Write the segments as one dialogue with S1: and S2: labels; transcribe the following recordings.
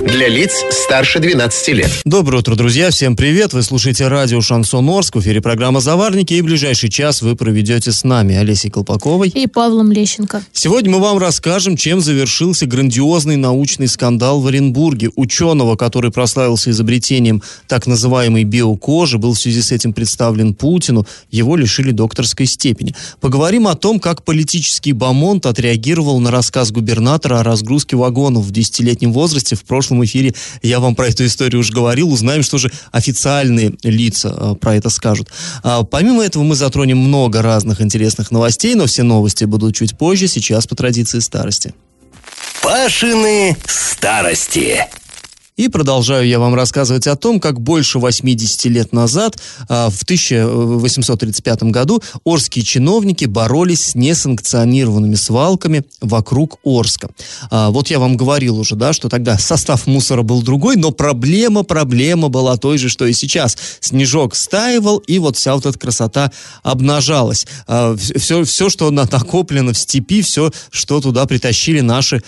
S1: Для лиц старше 12 лет.
S2: Доброе утро, друзья. Всем привет. Вы слушаете радио «Шансон Орск». В эфире программа «Заварники». И в ближайший час вы проведете с нами Олесей Колпаковой.
S3: И Павлом Лещенко.
S2: Сегодня мы вам расскажем, чем завершился грандиозный научный скандал в Оренбурге. Ученого, который прославился изобретением так называемой биокожи, был в связи с этим представлен Путину. Его лишили докторской степени. Поговорим о том, как политический бомонд отреагировал на рассказ губернатора о разгрузке вагонов в десятилетнем возрасте в прошлом прошлом эфире я вам про эту историю уже говорил. Узнаем, что же официальные лица э, про это скажут. А, помимо этого мы затронем много разных интересных новостей, но все новости будут чуть позже, сейчас по традиции старости.
S4: Пашины старости.
S2: И продолжаю я вам рассказывать о том, как больше 80 лет назад, а, в 1835 году, орские чиновники боролись с несанкционированными свалками вокруг Орска. А, вот я вам говорил уже, да, что тогда состав мусора был другой, но проблема, проблема была той же, что и сейчас. Снежок стаивал, и вот вся вот эта красота обнажалась. Все, а, все что накоплено в степи, все, что туда притащили наши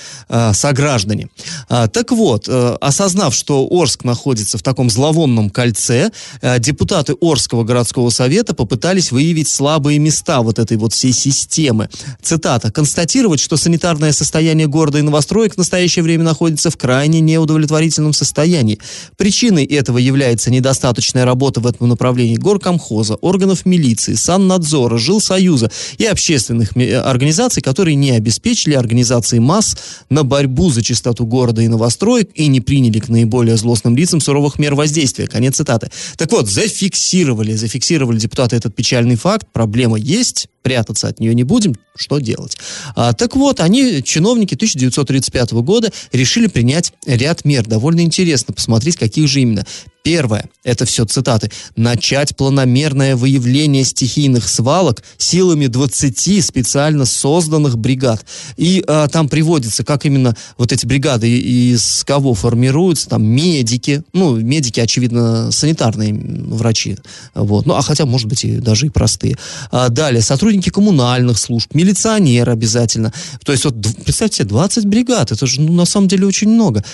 S2: сограждане. Так вот, осознав осознав, что Орск находится в таком зловонном кольце, э, депутаты Орского городского совета попытались выявить слабые места вот этой вот всей системы. Цитата. «Констатировать, что санитарное состояние города и новостроек в настоящее время находится в крайне неудовлетворительном состоянии. Причиной этого является недостаточная работа в этом направлении горкомхоза, органов милиции, саннадзора, жилсоюза и общественных организаций, которые не обеспечили организации масс на борьбу за чистоту города и новостроек и не приняли к наиболее злостным лицам суровых мер воздействия. Конец цитаты. Так вот, зафиксировали, зафиксировали депутаты этот печальный факт. Проблема есть, прятаться от нее не будем, что делать? А, так вот, они, чиновники 1935 года, решили принять ряд мер. Довольно интересно посмотреть, каких же именно. Первое, это все цитаты, начать планомерное выявление стихийных свалок силами 20 специально созданных бригад. И а, там приводится, как именно вот эти бригады из кого формируются, там медики, ну, медики, очевидно, санитарные врачи, вот, ну, а хотя, может быть, и даже и простые. А, далее, сотрудники коммунальных служб, милиционер обязательно. То есть, вот, представьте себе, 20 бригад, это же, ну, на самом деле, очень много.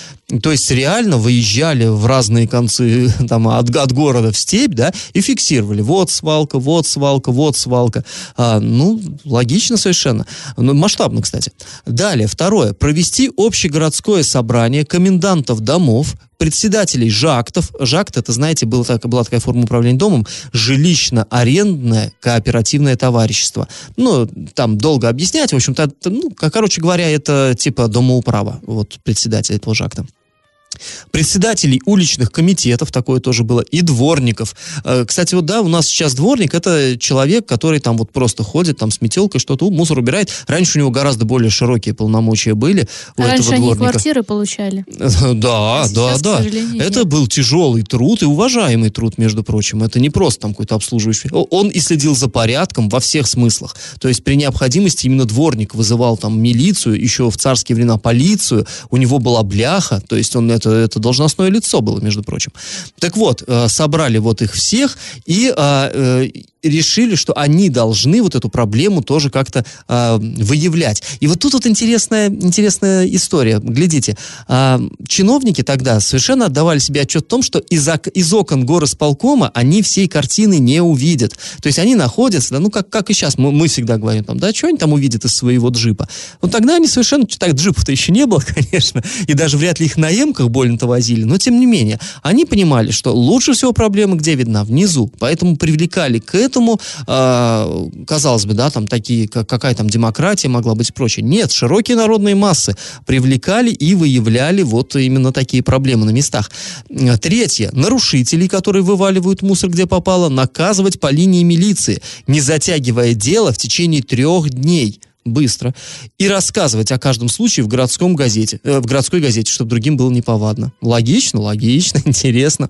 S2: То есть, реально выезжали в разные концы там, от, от города в степь, да, и фиксировали. Вот свалка, вот свалка, вот свалка. А, ну, логично совершенно. Ну, масштабно, кстати. Далее, второе. Провести общегородское собрание комендантов домов, председателей ЖАКТов. ЖАКТ, это, знаете, была, так, была такая форма управления домом, жилищно-арендное кооперативное товарищество. Ну, там долго объяснять, в общем-то, ну, короче говоря, это типа домоуправа, вот председатель этого ЖАКТа председателей уличных комитетов, такое тоже было, и дворников. Э, кстати, вот да, у нас сейчас дворник, это человек, который там вот просто ходит, там с метелкой что-то, мусор убирает. Раньше у него гораздо более широкие полномочия были у этого
S3: раньше
S2: дворника.
S3: они квартиры получали.
S2: Да,
S3: а
S2: да, да. Это был тяжелый труд и уважаемый труд, между прочим. Это не просто там какой-то обслуживающий. Он и следил за порядком во всех смыслах. То есть при необходимости именно дворник вызывал там милицию, еще в царские времена полицию. У него была бляха, то есть он это, это должностное лицо было, между прочим. Так вот, э, собрали вот их всех и а, э, решили, что они должны вот эту проблему тоже как-то э, выявлять. И вот тут вот интересная, интересная история. Глядите, э, чиновники тогда совершенно отдавали себе отчет в том, что из, из окон горосполкома они всей картины не увидят. То есть они находятся, да, ну как, как и сейчас, мы, мы всегда говорим, там, да, что они там увидят из своего джипа. Вот тогда они совершенно, так джипов-то еще не было, конечно, и даже вряд ли их на эмках больно-то возили, но тем не менее, они понимали, что лучше всего проблема где видна? Внизу. Поэтому привлекали к этому, э, казалось бы, да, там такие, как, какая там демократия могла быть и прочее. Нет, широкие народные массы привлекали и выявляли вот именно такие проблемы на местах. Третье. Нарушителей, которые вываливают мусор где попало, наказывать по линии милиции, не затягивая дело в течение трех дней быстро и рассказывать о каждом случае в городском газете, э, в городской газете, чтобы другим было неповадно. Логично, логично, интересно.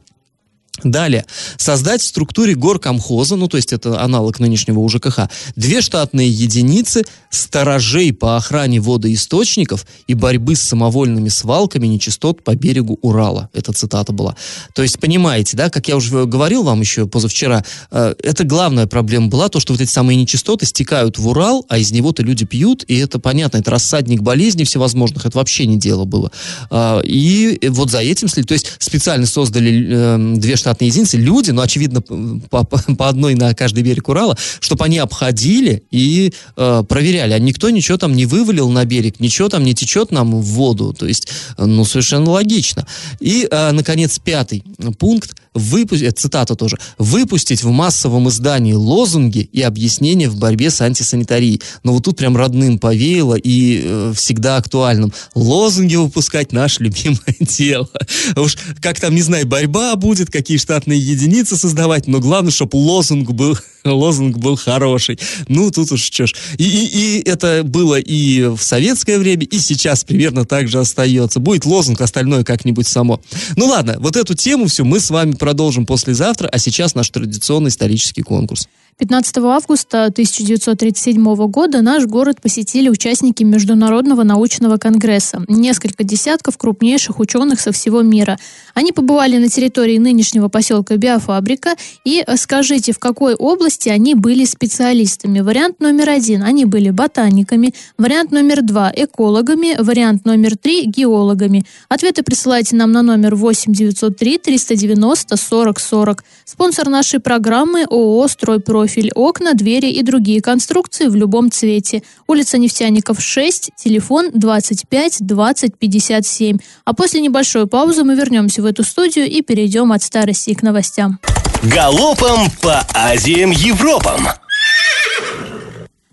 S2: Далее. Создать в структуре горкомхоза, ну то есть это аналог нынешнего УЖКХ, две штатные единицы сторожей по охране водоисточников и борьбы с самовольными свалками нечистот по берегу Урала. Это цитата была. То есть понимаете, да, как я уже говорил вам еще позавчера, э, это главная проблема была, то, что вот эти самые нечистоты стекают в Урал, а из него-то люди пьют, и это понятно, это рассадник болезней всевозможных, это вообще не дело было. Э, и вот за этим следит, то есть специально создали э, две штатные единицы, люди, ну, очевидно, по, по одной на каждый берег Урала, чтобы они обходили и э, проверяли. А никто ничего там не вывалил на берег, ничего там не течет нам в воду. То есть, ну, совершенно логично. И, э, наконец, пятый пункт выпустить, цитата тоже, выпустить в массовом издании лозунги и объяснения в борьбе с антисанитарией. Но вот тут прям родным повеяло и э, всегда актуальным. Лозунги выпускать наше любимое дело. Уж как там, не знаю, борьба будет, какие штатные единицы создавать, но главное, чтобы лозунг был лозунг был хороший. Ну, тут уж что ж. И, и, и это было и в советское время, и сейчас примерно так же остается. Будет лозунг, остальное как-нибудь само. Ну ладно, вот эту тему все мы с вами продолжим послезавтра, а сейчас наш традиционный исторический конкурс.
S3: 15 августа 1937 года наш город посетили участники Международного научного конгресса. Несколько десятков крупнейших ученых со всего мира. Они побывали на территории нынешнего поселка Биофабрика. И скажите, в какой области они были специалистами? Вариант номер один – они были ботаниками. Вариант номер два – экологами. Вариант номер три – геологами. Ответы присылайте нам на номер 8 903 390 40 40. Спонсор нашей программы – ООО «Стройпрофиль» профиль, окна, двери и другие конструкции в любом цвете. Улица Нефтяников, 6, телефон 25 20 57. А после небольшой паузы мы вернемся в эту студию и перейдем от старости к новостям.
S4: Галопом по Азиям Европам!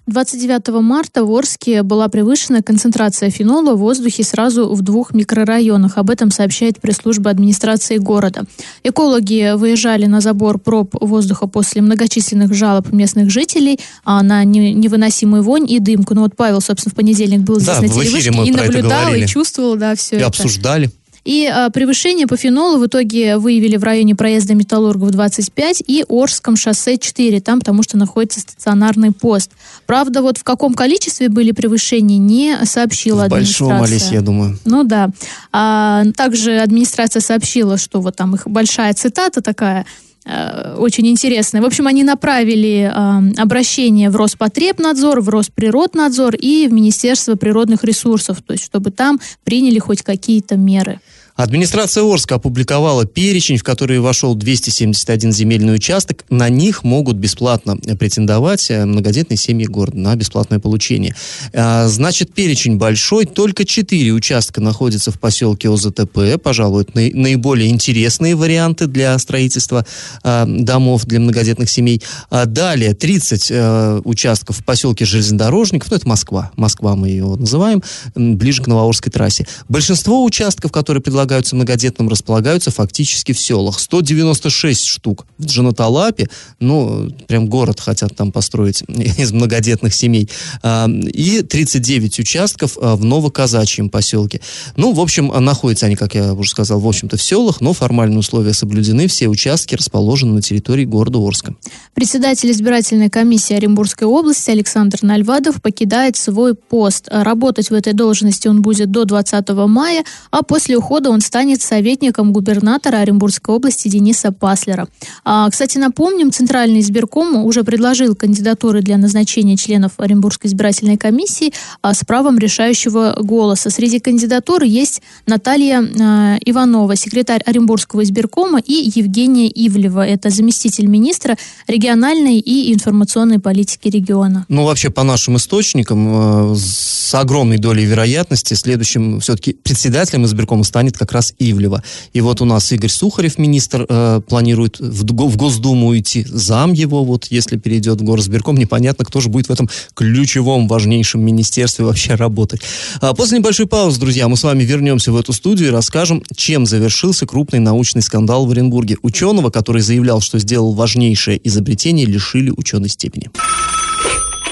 S3: 29 марта в Орске была превышена концентрация фенола в воздухе сразу в двух микрорайонах. Об этом сообщает пресс-служба администрации города. Экологи выезжали на забор проб воздуха после многочисленных жалоб местных жителей а на невыносимую вонь и дымку. Ну вот Павел, собственно, в понедельник был здесь
S2: да,
S3: на телевышке и наблюдал,
S2: и
S3: чувствовал, да, все
S2: и
S3: это.
S2: обсуждали.
S3: И а, превышение по фенолу в итоге выявили в районе проезда Металлургов 25 и Орском шоссе 4, там потому что находится стационарный пост. Правда, вот в каком количестве были превышения, не сообщила в администрация.
S2: Большом, Олесь, я думаю.
S3: Ну да. А, также администрация сообщила, что вот там их большая цитата такая, э, очень интересная. В общем, они направили э, обращение в Роспотребнадзор, в Росприроднадзор и в Министерство природных ресурсов, то есть чтобы там приняли хоть какие-то меры.
S2: Администрация Орска опубликовала перечень, в который вошел 271 земельный участок. На них могут бесплатно претендовать э, многодетные семьи города на бесплатное получение. А, значит, перечень большой. Только 4 участка находятся в поселке ОЗТП. Пожалуй, это наиболее интересные варианты для строительства а, домов для многодетных семей. А далее 30 э, участков в поселке Железнодорожников. Ну, это Москва. Москва мы ее называем. Ближе к Новоорской трассе. Большинство участков, которые предлагают располагаются многодетным, располагаются фактически в селах. 196 штук в Джанаталапе, ну, прям город хотят там построить из многодетных семей, а, и 39 участков а, в Новоказачьем поселке. Ну, в общем, находятся они, как я уже сказал, в общем-то в селах, но формальные условия соблюдены, все участки расположены на территории города Орска.
S3: Председатель избирательной комиссии Оренбургской области Александр Нальвадов покидает свой пост. Работать в этой должности он будет до 20 мая, а после ухода он станет советником губернатора Оренбургской области Дениса Паслера. А, кстати, напомним, Центральный избирком уже предложил кандидатуры для назначения членов Оренбургской избирательной комиссии а, с правом решающего голоса. Среди кандидатур есть Наталья а, Иванова, секретарь Оренбургского избиркома, и Евгения Ивлева, это заместитель министра региональной и информационной политики региона.
S2: Ну, вообще, по нашим источникам, э, с огромной долей вероятности следующим все-таки председателем избиркома станет как раз Ивлева. И вот у нас Игорь Сухарев, министр, э, планирует в, в Госдуму уйти. Зам его, вот если перейдет в горосберком, непонятно, кто же будет в этом ключевом, важнейшем министерстве вообще работать. А после небольшой паузы, друзья, мы с вами вернемся в эту студию и расскажем, чем завершился крупный научный скандал в Оренбурге. Ученого, который заявлял, что сделал важнейшее изобретение, лишили ученой степени.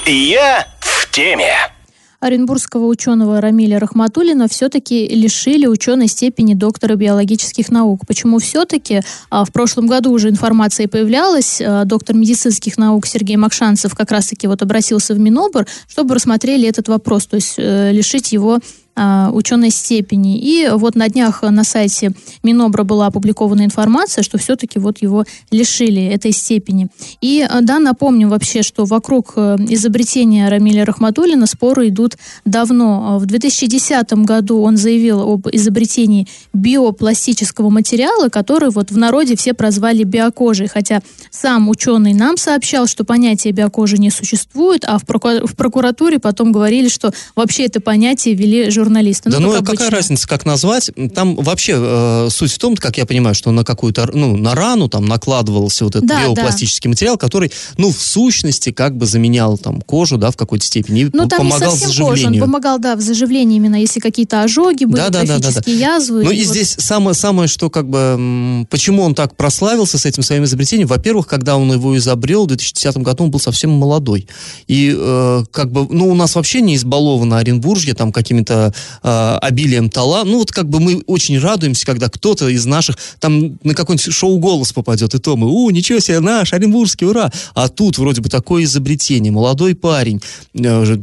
S4: Я в теме.
S3: Оренбургского ученого Рамиля Рахматуллина все-таки лишили ученой степени доктора биологических наук. Почему все-таки? А, в прошлом году уже информация появлялась. А, доктор медицинских наук Сергей Макшанцев как раз-таки вот обратился в Минобр, чтобы рассмотрели этот вопрос, то есть э, лишить его ученой степени. И вот на днях на сайте Минобра была опубликована информация, что все-таки вот его лишили этой степени. И а, да, напомним вообще, что вокруг э, изобретения Рамиля Рахматуллина споры идут давно. В 2010 году он заявил об изобретении биопластического материала, который вот в народе все прозвали биокожей, хотя сам ученый нам сообщал, что понятие биокожи не существует, а в, прокуратуре потом говорили, что вообще это понятие ввели журналисты журналисты.
S2: Ну, да, ну а какая разница, как назвать? Там вообще э, суть в том, как я понимаю, что на какую-то, ну, на рану там накладывался вот этот да, биопластический да. материал, который, ну, в сущности, как бы заменял там кожу, да, в какой-то степени,
S3: ну, там помогал не совсем заживлению. Кожа, он помогал, да, в заживлении именно, если какие-то ожоги были, да, да, да, да, да. язвы.
S2: Ну, и, и вот... здесь самое, самое, что как бы, почему он так прославился с этим своим изобретением? Во-первых, когда он его изобрел в 2010 году, он был совсем молодой. И э, как бы, ну, у нас вообще не избаловано Оренбуржье там какими-то э, обилием таланта. Ну, вот как бы мы очень радуемся, когда кто-то из наших там на какой-нибудь шоу «Голос» попадет, и то мы, у, ничего себе, наш, Оренбургский, ура! А тут вроде бы такое изобретение, молодой парень, э,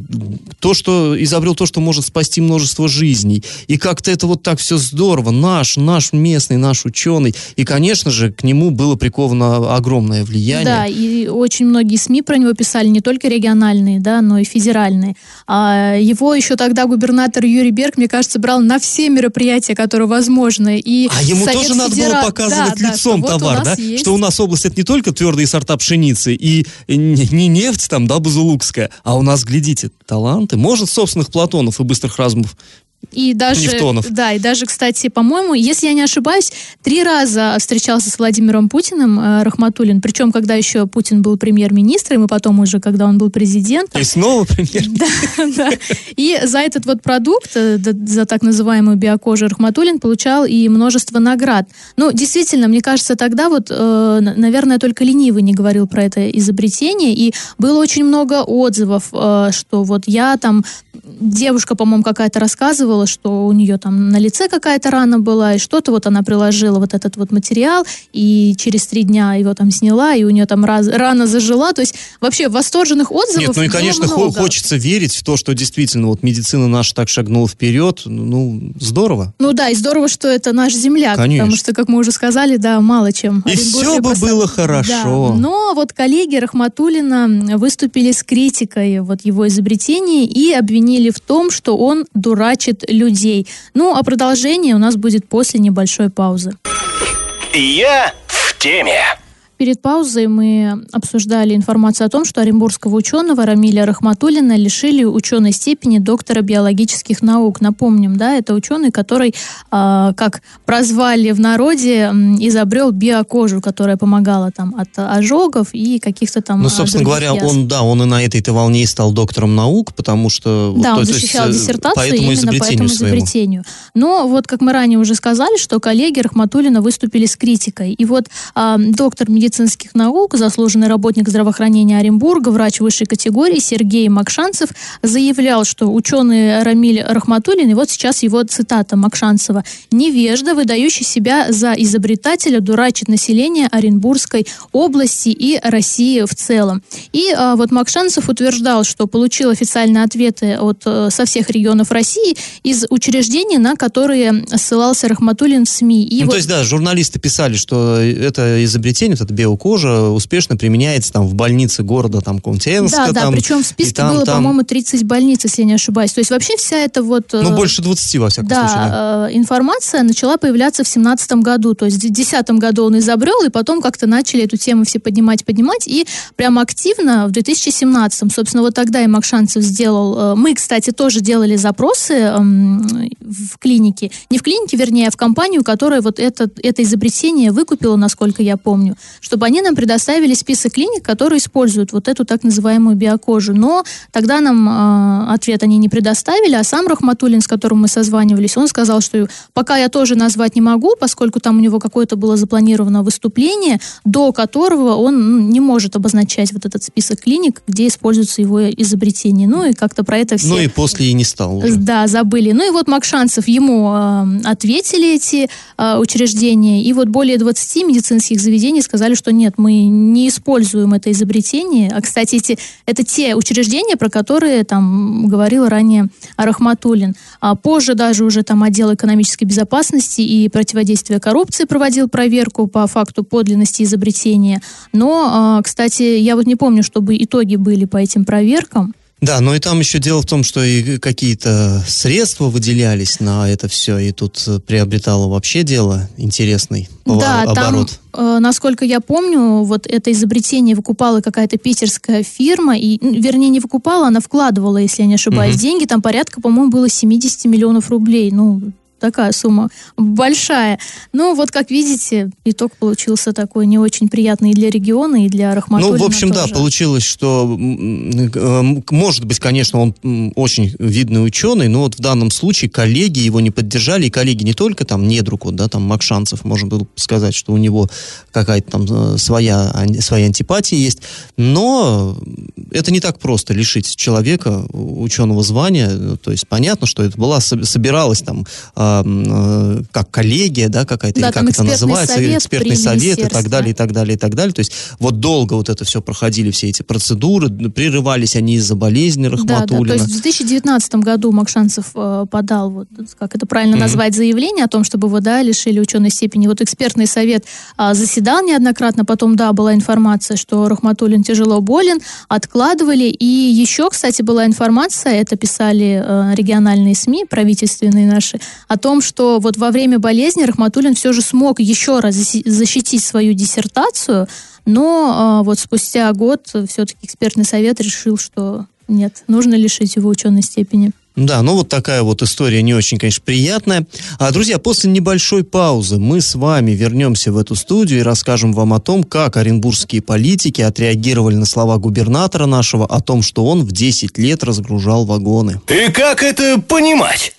S2: то, что изобрел то, что может спасти множество жизней. И как-то это вот так все здорово, наш, наш местный, наш ученый. И, конечно же, к нему было приковано огромное влияние.
S3: Да, и очень многие СМИ про него писали, не только региональные, да, но и федеральные. А его еще тогда губернатор Юрий Берг, мне кажется, брал на все мероприятия, которые возможны. И
S2: а ему Совет тоже надо было показывать да, лицом да, товар, да? Есть. Что у нас область это не только твердые сорта пшеницы и не нефть там, да, базулукская, а у нас, глядите, таланты. Может, собственных Платонов и быстрых разумов
S3: и даже,
S2: Нефтонов.
S3: Да, и даже, кстати, по-моему, если я не ошибаюсь, три раза встречался с Владимиром Путиным э, Рахматуллин, причем когда еще Путин был премьер-министром, и потом уже, когда он был президентом.
S2: И снова премьер
S3: Да, да. И за этот вот продукт, э, за так называемую биокожу Рахматуллин получал и множество наград. Ну, действительно, мне кажется, тогда вот, э, наверное, только ленивый не говорил про это изобретение, и было очень много отзывов, э, что вот я там, девушка, по-моему, какая-то рассказывала, рассказывала, что у нее там на лице какая-то рана была, и что-то вот она приложила вот этот вот материал, и через три дня его там сняла, и у нее там раз, рана зажила. То есть вообще восторженных отзывов
S2: Нет, ну и, конечно,
S3: много.
S2: хочется верить в то, что действительно вот медицина наша так шагнула вперед. Ну, здорово.
S3: Ну да, и здорово, что это наш земляк, конечно. потому что, как мы уже сказали, да, мало чем.
S2: И все бы поставил. было хорошо.
S3: Да. Но вот коллеги Рахматулина выступили с критикой вот его изобретений и обвинили в том, что он дурачит людей. Ну, а продолжение у нас будет после небольшой паузы.
S4: Я в теме.
S3: Перед паузой мы обсуждали информацию о том, что оренбургского ученого Рамиля Рахматуллина лишили ученой степени доктора биологических наук. Напомним, да, это ученый, который, э, как прозвали в народе, изобрел биокожу, которая помогала там от ожогов и каких-то там
S2: Ну, собственно говоря, язв. он, да, он и на этой-то волне и стал доктором наук, потому что...
S3: Да, вот, он защищал есть, э, диссертацию по именно по этому изобретению. Но вот, как мы ранее уже сказали, что коллеги Рахматуллина выступили с критикой. И вот э, доктор медицинских наук, заслуженный работник здравоохранения Оренбурга, врач высшей категории Сергей Макшанцев заявлял, что ученый Рамиль Рахматуллин, и вот сейчас его цитата Макшанцева, «невежда, выдающий себя за изобретателя, дурачит население Оренбургской области и России в целом». И а, вот Макшанцев утверждал, что получил официальные ответы от а, со всех регионов России из учреждений, на которые ссылался Рахматуллин в СМИ.
S2: И ну, вот... То есть, да, журналисты писали, что это изобретение, это биокожа успешно применяется там в больнице города там Кунтенска.
S3: Да, да,
S2: там,
S3: причем в списке там, было, там... по-моему, 30 больниц, если я не ошибаюсь. То есть вообще вся эта вот...
S2: Ну, э, больше 20, во всяком
S3: да,
S2: случае. Да,
S3: э, информация начала появляться в 2017 году. То есть в 2010 году он изобрел, и потом как-то начали эту тему все поднимать, поднимать. И прямо активно в 2017, собственно, вот тогда и Макшанцев сделал... Э, мы, кстати, тоже делали запросы эм, в клинике. Не в клинике, вернее, а в компанию, которая вот это, это изобретение выкупила, насколько я помню, чтобы они нам предоставили список клиник, которые используют вот эту так называемую биокожу. Но тогда нам э, ответ они не предоставили, а сам Рахматуллин, с которым мы созванивались, он сказал, что пока я тоже назвать не могу, поскольку там у него какое-то было запланировано выступление, до которого он не может обозначать вот этот список клиник, где используется его изобретение. Ну и как-то про это все...
S2: Ну и после и не стал уже.
S3: Да, забыли. Ну и вот Макшанцев ему э, ответили эти э, учреждения, и вот более 20 медицинских заведений сказали, что нет, мы не используем это изобретение. А, кстати, эти, это те учреждения, про которые там говорил ранее Рахматуллин. А позже даже уже там отдел экономической безопасности и противодействия коррупции проводил проверку по факту подлинности изобретения. Но, э, кстати, я вот не помню, чтобы итоги были по этим проверкам.
S2: Да, но и там еще дело в том, что и какие-то средства выделялись на это все, и тут э, приобретало вообще дело интересный
S3: да,
S2: оборот.
S3: Там, э, насколько я помню, вот это изобретение выкупала какая-то питерская фирма, и, вернее, не выкупала, она вкладывала, если я не ошибаюсь, угу. деньги, там порядка, по-моему, было 70 миллионов рублей. Ну, такая сумма большая. Но вот, как видите, итог получился такой не очень приятный и для региона, и для Рахматуллина
S2: Ну, в общем,
S3: тоже.
S2: да, получилось, что, может быть, конечно, он очень видный ученый, но вот в данном случае коллеги его не поддержали, и коллеги не только там недруг, вот, да, там Макшанцев, можно было сказать, что у него какая-то там э, своя, своя антипатия есть, но это не так просто лишить человека ученого звания, то есть понятно, что это была, собиралась там а, как коллегия, да, какая-то,
S3: да,
S2: или как это называется,
S3: совет
S2: экспертный совет и так далее, и так далее, и так далее. То есть вот долго вот это все проходили, все эти процедуры, прерывались они из-за болезни Рахматуллина. Да, да, то
S3: есть в 2019 году Макшанцев э, подал, вот, как это правильно mm-hmm. назвать, заявление о том, чтобы его, да, лишили ученой степени. Вот экспертный совет э, заседал неоднократно, потом, да, была информация, что Рахматуллин тяжело болен, откладывали, и еще, кстати, была информация, это писали э, региональные СМИ, правительственные наши, о том, что вот во время болезни Рахматуллин все же смог еще раз защитить свою диссертацию, но э, вот спустя год все-таки экспертный совет решил, что нет, нужно лишить его ученой степени.
S2: Да, ну вот такая вот история не очень, конечно, приятная. А, друзья, после небольшой паузы мы с вами вернемся в эту студию и расскажем вам о том, как оренбургские политики отреагировали на слова губернатора нашего о том, что он в 10 лет разгружал вагоны.
S4: И как это понимать?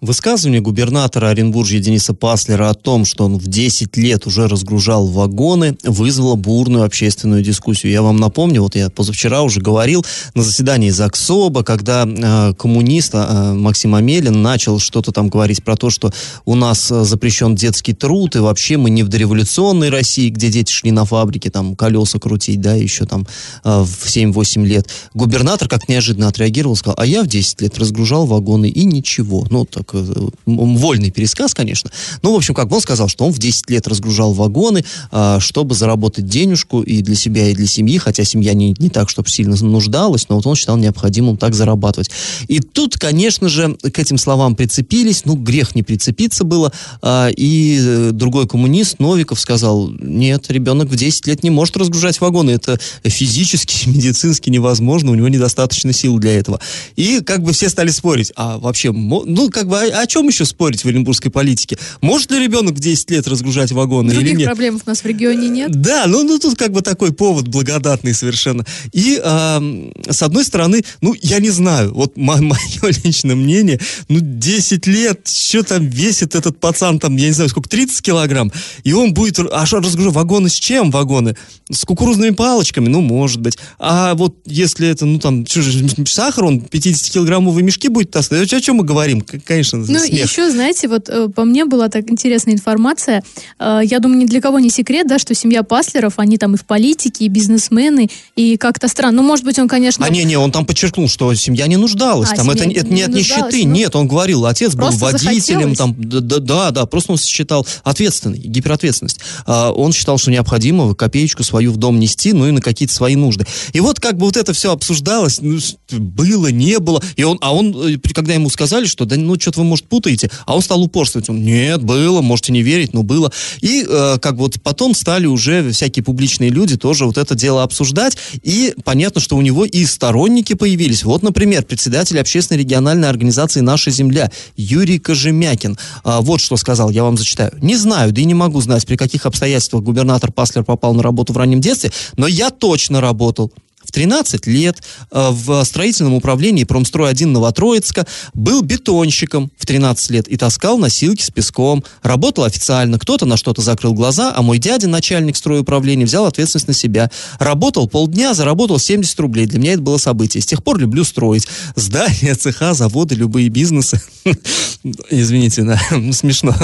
S2: Высказывание губернатора Оренбуржья Дениса Паслера о том, что он в 10 лет уже разгружал вагоны, вызвало бурную общественную дискуссию. Я вам напомню, вот я позавчера уже говорил на заседании ЗАГСОБа, когда э, коммунист э, Максим Амелин начал что-то там говорить про то, что у нас э, запрещен детский труд, и вообще мы не в дореволюционной России, где дети шли на фабрике там колеса крутить, да, еще там э, в 7-8 лет. Губернатор как неожиданно отреагировал, сказал, а я в 10 лет разгружал вагоны, и ничего. Ну, так Э, вольный пересказ, конечно. Но, в общем, как бы он сказал, что он в 10 лет разгружал вагоны, а, чтобы заработать денежку и для себя, и для семьи, хотя семья не, не так, чтобы сильно нуждалась, но вот он считал необходимым так зарабатывать. И тут, конечно же, к этим словам прицепились, ну, грех не прицепиться было, а, и э, другой коммунист, Новиков, сказал, нет, ребенок в 10 лет не может разгружать вагоны, это физически, медицински невозможно, у него недостаточно сил для этого. И как бы все стали спорить, а вообще, ну, как бы о, о чем еще спорить в оренбургской политике? Может ли ребенок в 10 лет разгружать вагоны
S3: Других
S2: или нет?
S3: проблем у нас в регионе нет.
S2: Да, ну, ну тут как бы такой повод благодатный совершенно. И э, с одной стороны, ну, я не знаю, вот мое личное мнение, ну, 10 лет, что там весит этот пацан, там, я не знаю, сколько, 30 килограмм, и он будет, а что разгружать вагоны с чем вагоны? С кукурузными палочками? Ну, может быть. А вот если это, ну, там, что же, сахар, он 50-килограммовые мешки будет таскать, о чем мы говорим? Конечно,
S3: ну, смех. еще, знаете, вот э, по мне была так интересная информация. Э, я думаю, ни для кого не секрет, да, что семья Паслеров, они там и в политике, и бизнесмены, и как-то странно. Ну, может быть, он, конечно...
S2: А не-не, он там подчеркнул, что семья не нуждалась. А, там это, это не от нищеты. Ну, Нет, он говорил, отец был водителем. Там, да, да, да, просто он считал ответственный, гиперответственность. А, он считал, что необходимо копеечку свою в дом нести, ну и на какие-то свои нужды. И вот как бы вот это все обсуждалось, ну, было, не было. И он, а он, э, когда ему сказали, что да, ну, что-то вы, может, путаете. А он стал упорствовать. Он, нет, было, можете не верить, но было. И э, как вот потом стали уже всякие публичные люди тоже вот это дело обсуждать. И понятно, что у него и сторонники появились. Вот, например, председатель общественной региональной организации «Наша земля» Юрий Кожемякин. А, вот что сказал, я вам зачитаю. Не знаю, да и не могу знать, при каких обстоятельствах губернатор Паслер попал на работу в раннем детстве, но я точно работал в 13 лет э, в строительном управлении Промстрой-1 Новотроицка, был бетонщиком в 13 лет и таскал носилки с песком. Работал официально, кто-то на что-то закрыл глаза, а мой дядя, начальник стройуправления, взял ответственность на себя. Работал полдня, заработал 70 рублей. Для меня это было событие. С тех пор люблю строить. Здания, цеха, заводы, любые бизнесы. Извините, да, смешно.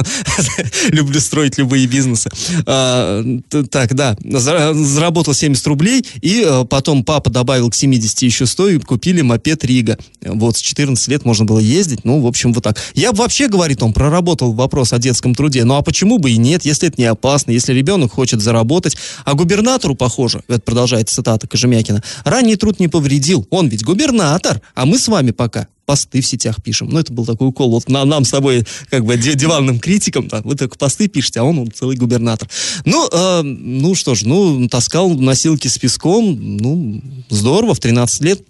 S2: люблю строить любые бизнесы. А, так, да, заработал 70 рублей и э, потом папа добавил к 70 еще 100 и купили мопед Рига. Вот, с 14 лет можно было ездить, ну, в общем, вот так. Я вообще, говорит он, проработал вопрос о детском труде, ну, а почему бы и нет, если это не опасно, если ребенок хочет заработать. А губернатору, похоже, это продолжает цитата Кожемякина, ранний труд не повредил, он ведь губернатор, а мы с вами пока посты в сетях пишем. Ну, это был такой укол. Вот на, нам с тобой, как бы, диванным критикам, да, вы только посты пишете, а он, он целый губернатор. Ну, э, ну что ж, ну, таскал носилки с песком, ну, здорово, в 13 лет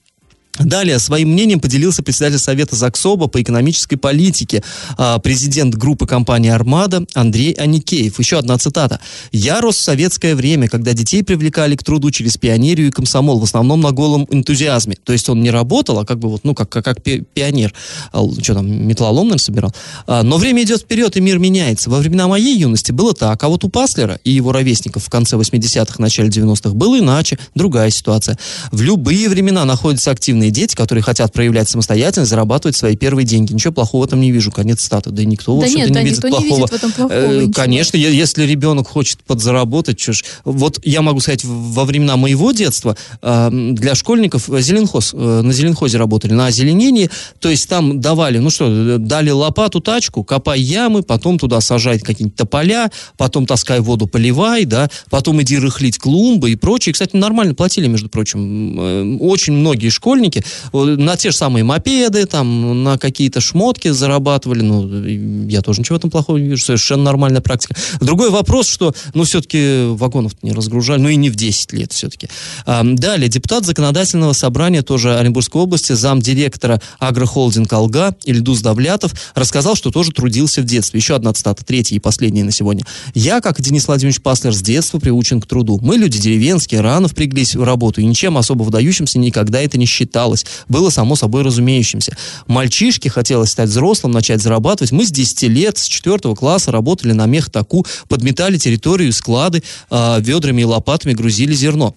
S2: Далее своим мнением поделился председатель Совета ЗАГСОБа по экономической политике, а, президент группы компании «Армада» Андрей Аникеев. Еще одна цитата. «Я рос в советское время, когда детей привлекали к труду через пионерию и комсомол, в основном на голом энтузиазме». То есть он не работал, а как бы вот, ну, как, как, как пионер. А, что там, металлолом, наверное, собирал. А, но время идет вперед, и мир меняется. Во времена моей юности было так, а вот у Паслера и его ровесников в конце 80-х, начале 90-х было иначе, другая ситуация. В любые времена находятся активные современные дети, которые хотят проявлять самостоятельность, зарабатывать свои первые деньги. Ничего плохого в этом не вижу. Конец статуи. Да и никто,
S3: да
S2: в
S3: нет,
S2: не
S3: да,
S2: видит
S3: никто
S2: плохого.
S3: не видит в этом плохого
S2: э, Конечно, если ребенок хочет подзаработать, ж. Вот я могу сказать, во времена моего детства э, для школьников зеленхоз, э, на зеленхозе работали, на озеленении, то есть там давали, ну что, дали лопату, тачку, копай ямы, потом туда сажай какие-нибудь тополя, потом таскай воду, поливай, да, потом иди рыхлить клумбы и прочее. Кстати, нормально платили, между прочим. Э, очень многие школьники на те же самые мопеды, там, на какие-то шмотки зарабатывали. Ну, я тоже ничего в этом плохого не вижу. Совершенно нормальная практика. Другой вопрос, что, ну, все-таки вагонов не разгружали, ну, и не в 10 лет все-таки. Далее, депутат законодательного собрания тоже Оренбургской области, замдиректора агрохолдинг «Алга» Ильдус Давлятов рассказал, что тоже трудился в детстве. Еще одна цитата, третья и последняя на сегодня. «Я, как Денис Владимирович Паслер, с детства приучен к труду. Мы, люди деревенские, рано впряглись в работу, и ничем особо выдающимся никогда это не считалось. Было само собой разумеющимся. Мальчишке хотелось стать взрослым, начать зарабатывать. Мы с 10 лет, с 4 класса работали на мехтаку, подметали территорию, склады, э, ведрами и лопатами грузили зерно.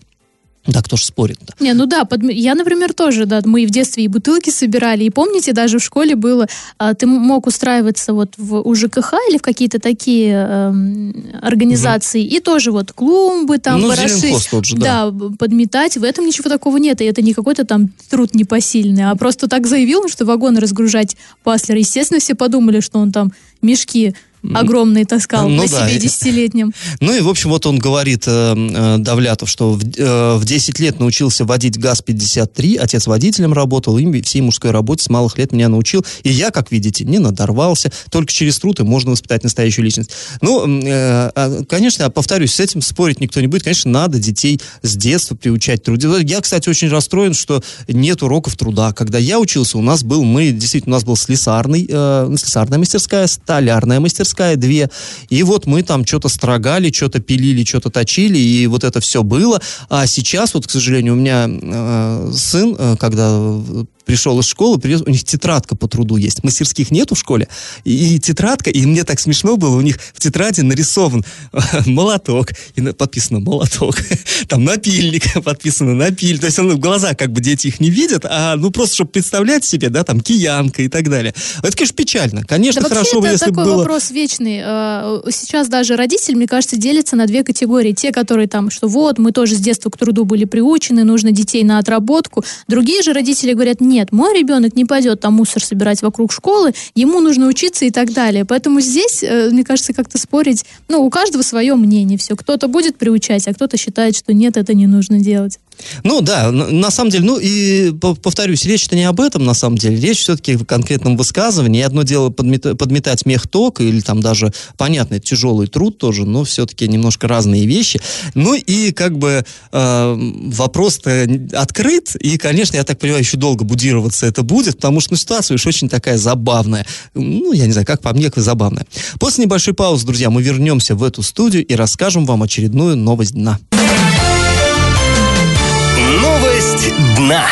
S2: Да, кто ж спорит -то?
S3: Не, ну да, под... я, например, тоже, да, мы и в детстве и бутылки собирали, и помните, даже в школе было, а, ты мог устраиваться вот в у ЖКХ или в какие-то такие э, организации, угу. и тоже вот клумбы там,
S2: ну,
S3: бараши,
S2: тот же, да.
S3: да, подметать, в этом ничего такого нет, и это не какой-то там труд непосильный, а просто так заявил, что вагоны разгружать Паслер, естественно, все подумали, что он там мешки огромный таскал ну, на да. себе десятилетнем.
S2: Ну и, в общем, вот он говорит, э, э, Давлятов, что в, э, в 10 лет научился водить ГАЗ-53, отец водителем работал, и всей мужской работе с малых лет меня научил. И я, как видите, не надорвался, только через труд и можно воспитать настоящую личность. Ну, э, а, конечно, повторюсь, с этим спорить никто не будет. Конечно, надо детей с детства приучать труду. Я, кстати, очень расстроен, что нет уроков труда. Когда я учился, у нас был, мы, действительно, у нас был слесарный, э, слесарная мастерская, столярная мастерская, мастерская, две. И вот мы там что-то строгали, что-то пилили, что-то точили, и вот это все было. А сейчас, вот, к сожалению, у меня э, сын, э, когда пришел из школы, привез, у них тетрадка по труду есть. Мастерских нету в школе. И, и тетрадка, и мне так смешно было, у них в тетради нарисован молоток, и подписано молоток. Там напильник, подписано напиль. То есть он, в глаза как бы дети их не видят, а ну просто, чтобы представлять себе, да, там киянка и так далее. Это, конечно, печально. Конечно,
S3: да,
S2: хорошо бы,
S3: если
S2: такой
S3: было... вопрос вечный. Э, сейчас даже родители, мне кажется, делятся на две категории. Те, которые там, что вот, мы тоже с детства к труду были приучены, нужно детей на отработку. Другие же родители говорят, нет, нет, мой ребенок не пойдет там мусор собирать вокруг школы, ему нужно учиться и так далее. Поэтому здесь, э, мне кажется, как-то спорить, ну, у каждого свое мнение, все. Кто-то будет приучать, а кто-то считает, что нет, это не нужно делать.
S2: Ну да, на самом деле, ну и повторюсь, речь-то не об этом, на самом деле. Речь все-таки в конкретном высказывании. Одно дело подмет, подметать мех ток, или там даже, понятно, тяжелый труд тоже, но все-таки немножко разные вещи. Ну и как бы э, вопрос-то открыт, и, конечно, я так понимаю, еще долго будироваться это будет, потому что ну, ситуация уж очень такая забавная. Ну, я не знаю, как по мне, забавная. После небольшой паузы, друзья, мы вернемся в эту студию и расскажем вам очередную новость дна.
S4: Новость дна.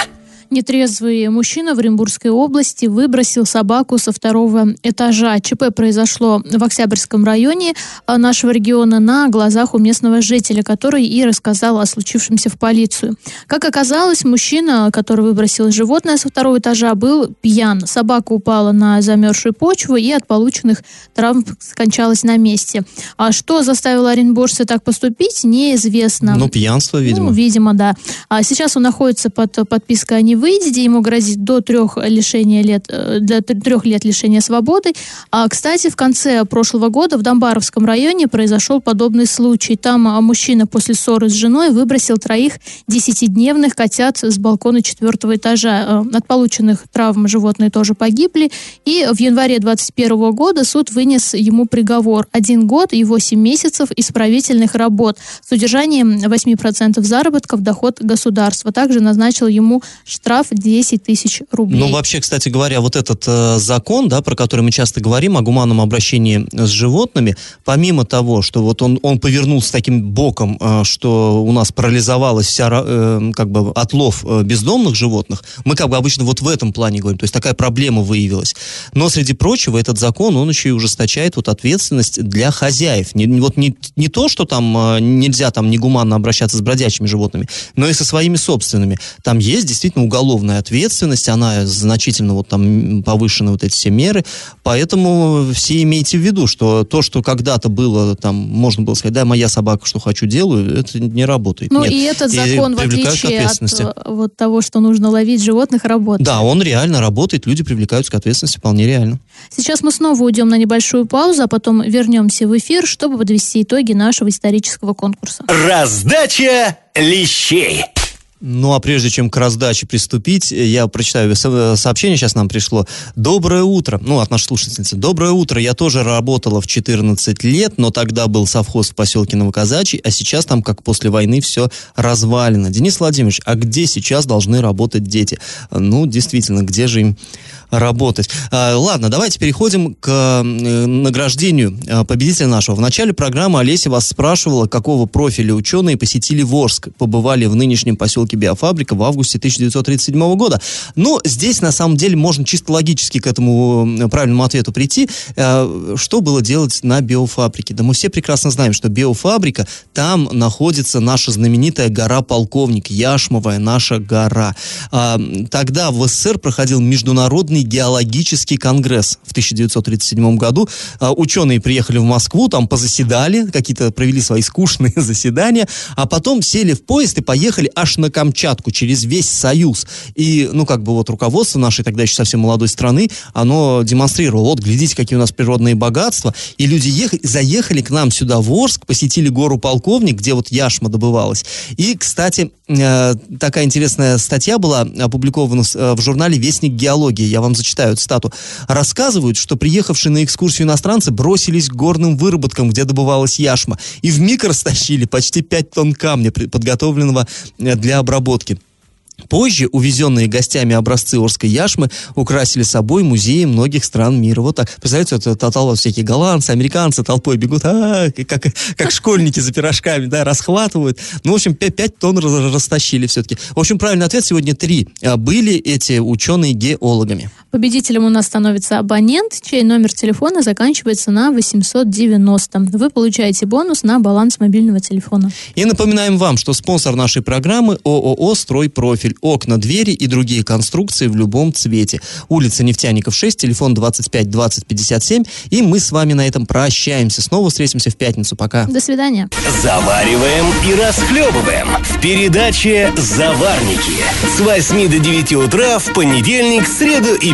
S3: Нетрезвый мужчина в Оренбургской области выбросил собаку со второго этажа. ЧП произошло в Октябрьском районе а, нашего региона на глазах у местного жителя, который и рассказал о случившемся в полицию. Как оказалось, мужчина, который выбросил животное со второго этажа, был пьян. Собака упала на замерзшую почву и от полученных травм скончалась на месте. А что заставило оренбуржца так поступить, неизвестно.
S2: Ну, пьянство, видимо.
S3: Ну, видимо, да. А сейчас он находится под подпиской о выйдете, ему грозит до трех, лишения лет, э, до трех лет лишения свободы. А, кстати, в конце прошлого года в Домбаровском районе произошел подобный случай. Там а, мужчина после ссоры с женой выбросил троих десятидневных котят с балкона четвертого этажа. Э, от полученных травм животные тоже погибли. И в январе 2021 года суд вынес ему приговор. Один год и восемь месяцев исправительных работ с удержанием 8% заработка в доход государства. Также назначил ему штраф штраф 10 тысяч рублей.
S2: Ну, вообще, кстати говоря, вот этот э, закон, да, про который мы часто говорим, о гуманном обращении с животными, помимо того, что вот он, он повернулся таким боком, э, что у нас парализовалась вся, э, как бы, отлов э, бездомных животных, мы как бы обычно вот в этом плане говорим, то есть такая проблема выявилась. Но, среди прочего, этот закон, он еще и ужесточает вот ответственность для хозяев. Не, вот не, не то, что там э, нельзя там негуманно обращаться с бродячими животными, но и со своими собственными. Там есть действительно уголовная уголовная ответственность, она значительно вот там повышены вот эти все меры, поэтому все имейте в виду, что то, что когда-то было, там, можно было сказать, да, моя собака, что хочу, делаю, это не работает.
S3: Ну Нет. и этот закон, и в отличие от э, вот того, что нужно ловить животных, работает.
S2: Да, он реально работает, люди привлекаются к ответственности вполне реально.
S3: Сейчас мы снова уйдем на небольшую паузу, а потом вернемся в эфир, чтобы подвести итоги нашего исторического конкурса.
S4: Раздача лещей.
S2: Ну, а прежде чем к раздаче приступить, я прочитаю сообщение, сейчас нам пришло. Доброе утро. Ну, от нашей слушательницы. Доброе утро. Я тоже работала в 14 лет, но тогда был совхоз в поселке Новоказачий, а сейчас там, как после войны, все развалено. Денис Владимирович, а где сейчас должны работать дети? Ну, действительно, где же им работать. А, ладно, давайте переходим к э, награждению э, победителя нашего. В начале программы Олеся вас спрашивала, какого профиля ученые посетили Ворск, побывали в нынешнем поселке Биофабрика в августе 1937 года. Но здесь, на самом деле, можно чисто логически к этому правильному ответу прийти. Э, что было делать на биофабрике? Да мы все прекрасно знаем, что биофабрика, там находится наша знаменитая гора Полковник, Яшмовая наша гора. А, тогда в СССР проходил международный геологический конгресс в 1937 году. А, ученые приехали в Москву, там позаседали, какие-то провели свои скучные заседания, а потом сели в поезд и поехали аж на Камчатку через весь Союз. И, ну, как бы вот руководство нашей тогда еще совсем молодой страны, оно демонстрировало, вот, глядите, какие у нас природные богатства. И люди ехали, заехали к нам сюда в Орск, посетили гору Полковник, где вот яшма добывалась. И, кстати, э, такая интересная статья была опубликована э, в журнале «Вестник геологии». Я вам зачитаю стату, рассказывают, что приехавшие на экскурсию иностранцы бросились к горным выработкам, где добывалась яшма, и в миг растащили почти 5 тонн камня, подготовленного э, для обработки. Позже увезенные гостями образцы Орской яшмы украсили собой музеи многих стран мира. Вот так. Представляете, это тотал всякие голландцы, американцы толпой бегут, а, как, как школьники за пирожками, да, расхватывают. Ну, в общем, 5, 5 тонн растащили все-таки. В общем, правильный ответ сегодня три. А были эти ученые геологами.
S3: Победителем у нас становится абонент, чей номер телефона заканчивается на 890. Вы получаете бонус на баланс мобильного телефона.
S2: И напоминаем вам, что спонсор нашей программы ООО «Стройпрофиль» профиль, окна, двери и другие конструкции в любом цвете. Улица Нефтяников 6, телефон 25 20 57. И мы с вами на этом прощаемся. Снова встретимся в пятницу. Пока.
S3: До свидания.
S4: Завариваем и расхлебываем в передаче «Заварники» с 8 до 9 утра в понедельник, среду и